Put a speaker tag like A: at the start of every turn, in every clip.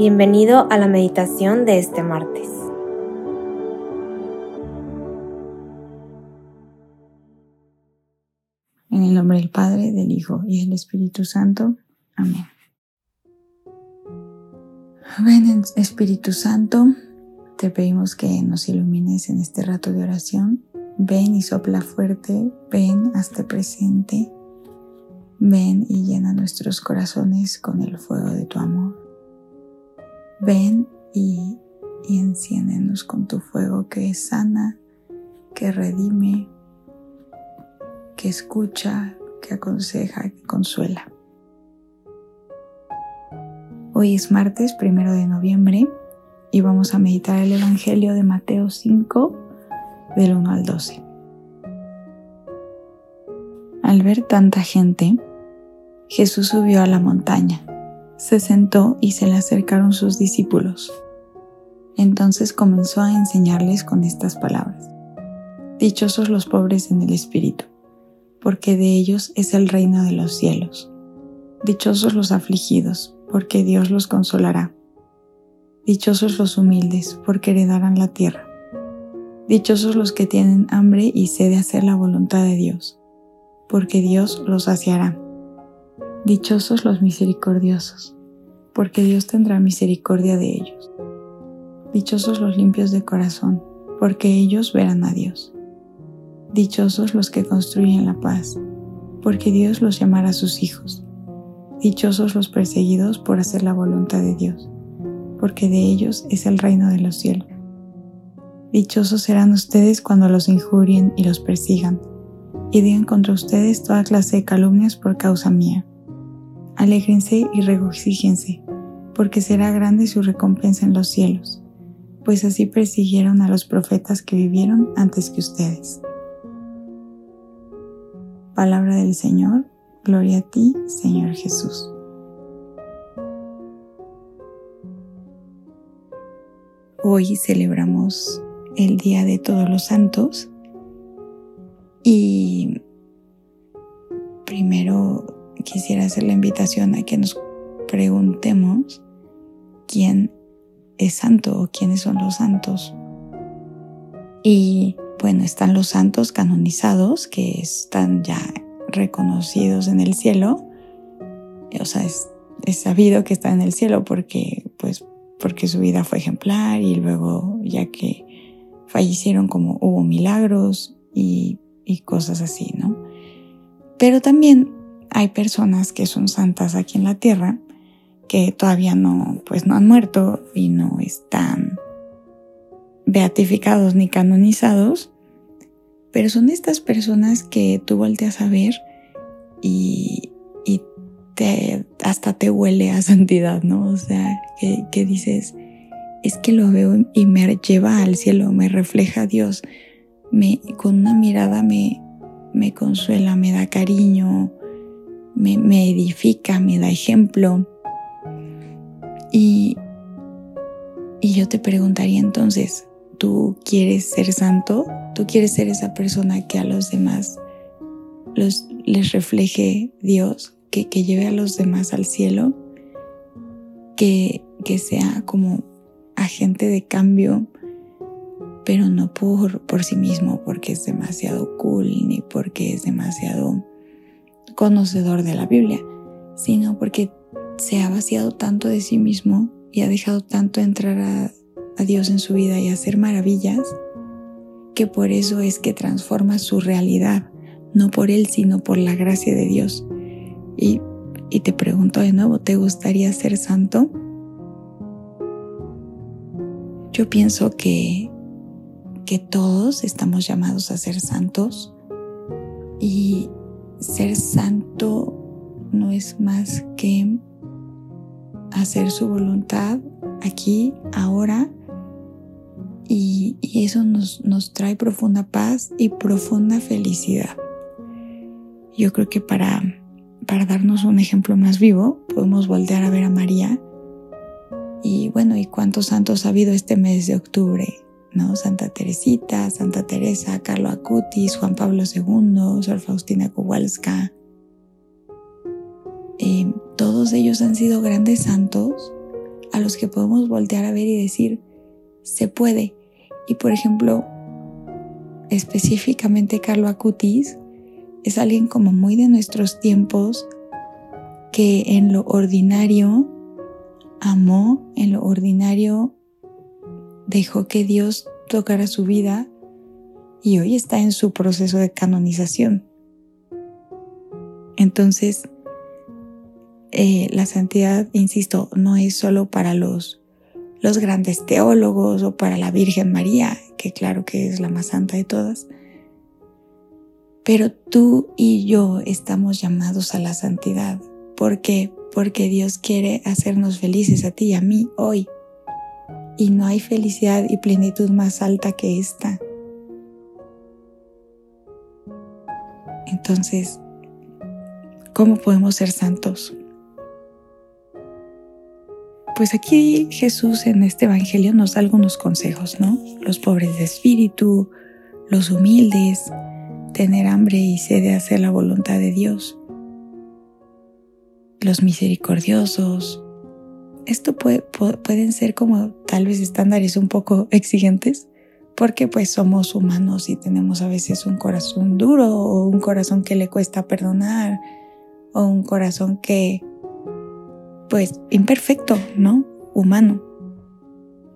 A: Bienvenido a la meditación de este martes.
B: En el nombre del Padre, del Hijo y del Espíritu Santo. Amén. Ven Espíritu Santo, te pedimos que nos ilumines en este rato de oración. Ven y sopla fuerte, ven hasta presente. Ven y llena nuestros corazones con el fuego de tu amor. Ven y, y enciéndenos con tu fuego que sana, que redime, que escucha, que aconseja, que consuela. Hoy es martes primero de noviembre y vamos a meditar el Evangelio de Mateo 5 del 1 al 12. Al ver tanta gente, Jesús subió a la montaña se sentó y se le acercaron sus discípulos. Entonces comenzó a enseñarles con estas palabras. Dichosos los pobres en el espíritu, porque de ellos es el reino de los cielos. Dichosos los afligidos, porque Dios los consolará. Dichosos los humildes, porque heredarán la tierra. Dichosos los que tienen hambre y sed de hacer la voluntad de Dios, porque Dios los saciará. Dichosos los misericordiosos, porque Dios tendrá misericordia de ellos. Dichosos los limpios de corazón, porque ellos verán a Dios. Dichosos los que construyen la paz, porque Dios los llamará sus hijos. Dichosos los perseguidos por hacer la voluntad de Dios, porque de ellos es el reino de los cielos. Dichosos serán ustedes cuando los injurien y los persigan, y digan contra ustedes toda clase de calumnias por causa mía Alégrense y regocíjense, porque será grande su recompensa en los cielos, pues así persiguieron a los profetas que vivieron antes que ustedes. Palabra del Señor, gloria a ti, Señor Jesús. Hoy celebramos el Día de Todos los Santos y primero quisiera hacer la invitación a que nos preguntemos quién es santo o quiénes son los santos. Y bueno, están los santos canonizados que están ya reconocidos en el cielo. O sea, es, sabido que están en el cielo porque, pues, porque su vida fue ejemplar y luego ya que fallecieron como hubo milagros y, y cosas así, ¿no? Pero también hay personas que son santas aquí en la tierra que todavía no, pues no han muerto y no están beatificados ni canonizados, pero son estas personas que tú volteas a ver y, y te, hasta te huele a santidad, ¿no? O sea, que, que dices, es que lo veo y me lleva al cielo, me refleja a Dios, me, con una mirada me, me consuela, me da cariño, me, edifica, me da ejemplo. Y, y yo te preguntaría entonces, ¿tú quieres ser santo? ¿Tú quieres ser esa persona que a los demás los, les refleje Dios, que, que lleve a los demás al cielo? Que, que sea como agente de cambio, pero no por, por sí mismo, porque es demasiado cool, ni porque es demasiado conocedor de la Biblia, sino porque se ha vaciado tanto de sí mismo y ha dejado tanto entrar a, Dios en su vida y hacer maravillas, que por eso es que transforma su realidad, no por Él, sino por la gracia de Dios. Y, y te pregunto de nuevo, ¿te gustaría ser santo? Yo pienso que, que todos estamos llamados a ser santos y, ser santo no es más que hacer su voluntad aquí, ahora, y, eso nos, nos, trae profunda paz y profunda felicidad. Yo creo que para, para darnos un ejemplo más vivo, podemos voltear a ver a María. Y bueno, ¿y cuántos santos ha habido este mes de octubre? ¿No? Santa Teresita, Santa Teresa, Carlo Acutis, Juan Pablo II, Sor Faustina Kowalska. Eh, todos ellos han sido grandes santos a a los que podemos voltear a ver y decir, se puede. Y por ejemplo, específicamente Carlo Acutis es alguien como muy de nuestros tiempos que en lo ordinario amó, en lo ordinario dejó que Dios tocara su vida y hoy está en su proceso de canonización. Entonces, eh, la santidad, insisto, no es solo para los, los grandes teólogos o para la Virgen María, que claro que es la más santa de todas, pero tú y yo estamos llamados a la santidad. ¿Por qué? Porque Dios quiere hacernos felices a ti y a mí hoy. Y no hay felicidad y plenitud más alta que esta. Entonces, ¿cómo podemos ser santos? Pues aquí Jesús en este Evangelio nos da algunos consejos, ¿no? Los pobres de espíritu, los humildes, tener hambre y sed de hacer la voluntad de Dios, los misericordiosos. Esto puede, pueden ser como tal vez estándares un poco exigentes, porque pues somos humanos y tenemos a veces un corazón duro o un corazón que le cuesta perdonar o un corazón que pues imperfecto, ¿no? Humano.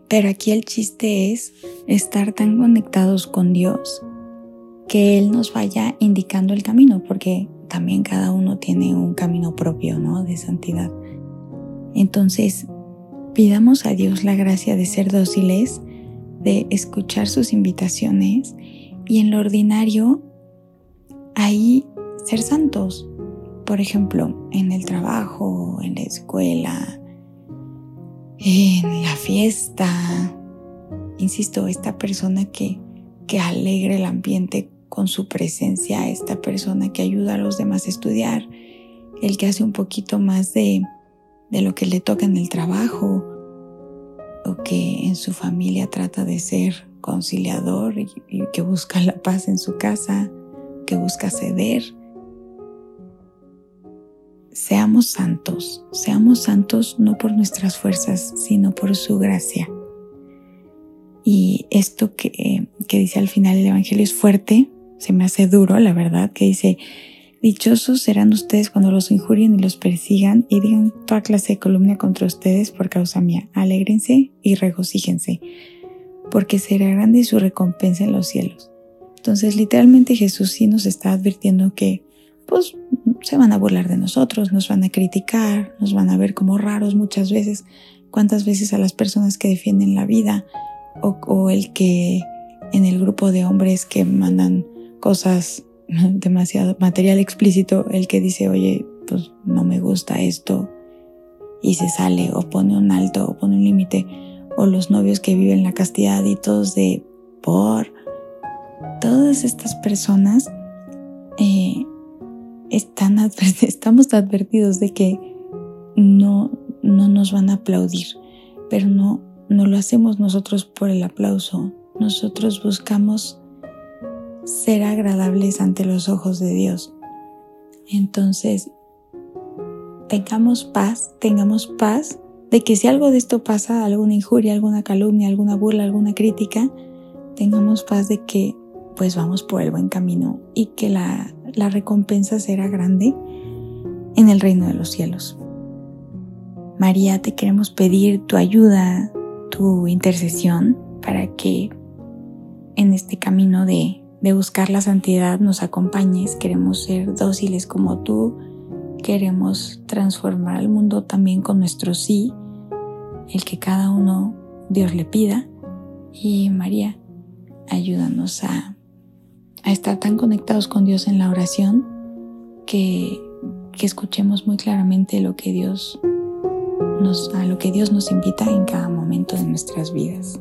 B: Pero aquí el chiste es estar tan conectados con Dios que Él nos vaya indicando el camino, porque también cada uno tiene un camino propio, ¿no? De santidad. Entonces, pidamos a Dios la gracia de ser dóciles, de escuchar sus invitaciones y en lo ordinario, ahí ser santos, por ejemplo, en el trabajo, en la escuela, en la fiesta. Insisto, esta persona que, que alegre el ambiente con su presencia, esta persona que ayuda a los demás a estudiar, el que hace un poquito más de, de lo que le toca en el trabajo, o que en su familia trata de ser conciliador y que busca la paz en su casa, que busca ceder seamos santos, seamos santos no por nuestras fuerzas, sino por su gracia. Y esto que, que dice al final el Evangelio es fuerte, se me hace duro, la verdad, que dice, dichosos serán ustedes cuando los injurien y los persigan y digan toda clase de columna contra ustedes por causa mía. Alégrense y regocíjense, porque será grande su recompensa en los cielos. Entonces, literalmente Jesús sí nos está advirtiendo que, pues, se van a burlar de nosotros, nos van a criticar, nos van a ver como raros muchas veces. ¿Cuántas veces a las personas que defienden la vida o, el que en el grupo de hombres que mandan cosas demasiado material explícito, el que dice, oye, pues no me gusta esto y se sale o pone un alto o pone un límite, o los novios que viven la castidad y todos de por, todas estas personas eh, están estamos advertidos de que no, no nos van a aplaudir, pero no, no lo hacemos nosotros por el aplauso. Nosotros buscamos ser agradables ante los ojos de Dios. Entonces, tengamos paz, tengamos paz de que si algo de esto pasa, alguna injuria, alguna calumnia, alguna burla, alguna crítica, tengamos paz de que pues vamos por el buen camino y que la, la recompensa será grande en el reino de los cielos. María, te queremos pedir tu ayuda, tu intercesión para que en este camino de, de buscar la santidad nos acompañes. Queremos ser dóciles como tú. Queremos transformar al mundo también con nuestro sí, el que cada uno Dios le pida. Y María, ayúdanos a estar tan conectados con Dios en la oración que, que escuchemos muy claramente lo que Dios nos, a lo que Dios nos invita en cada momento de nuestras vidas.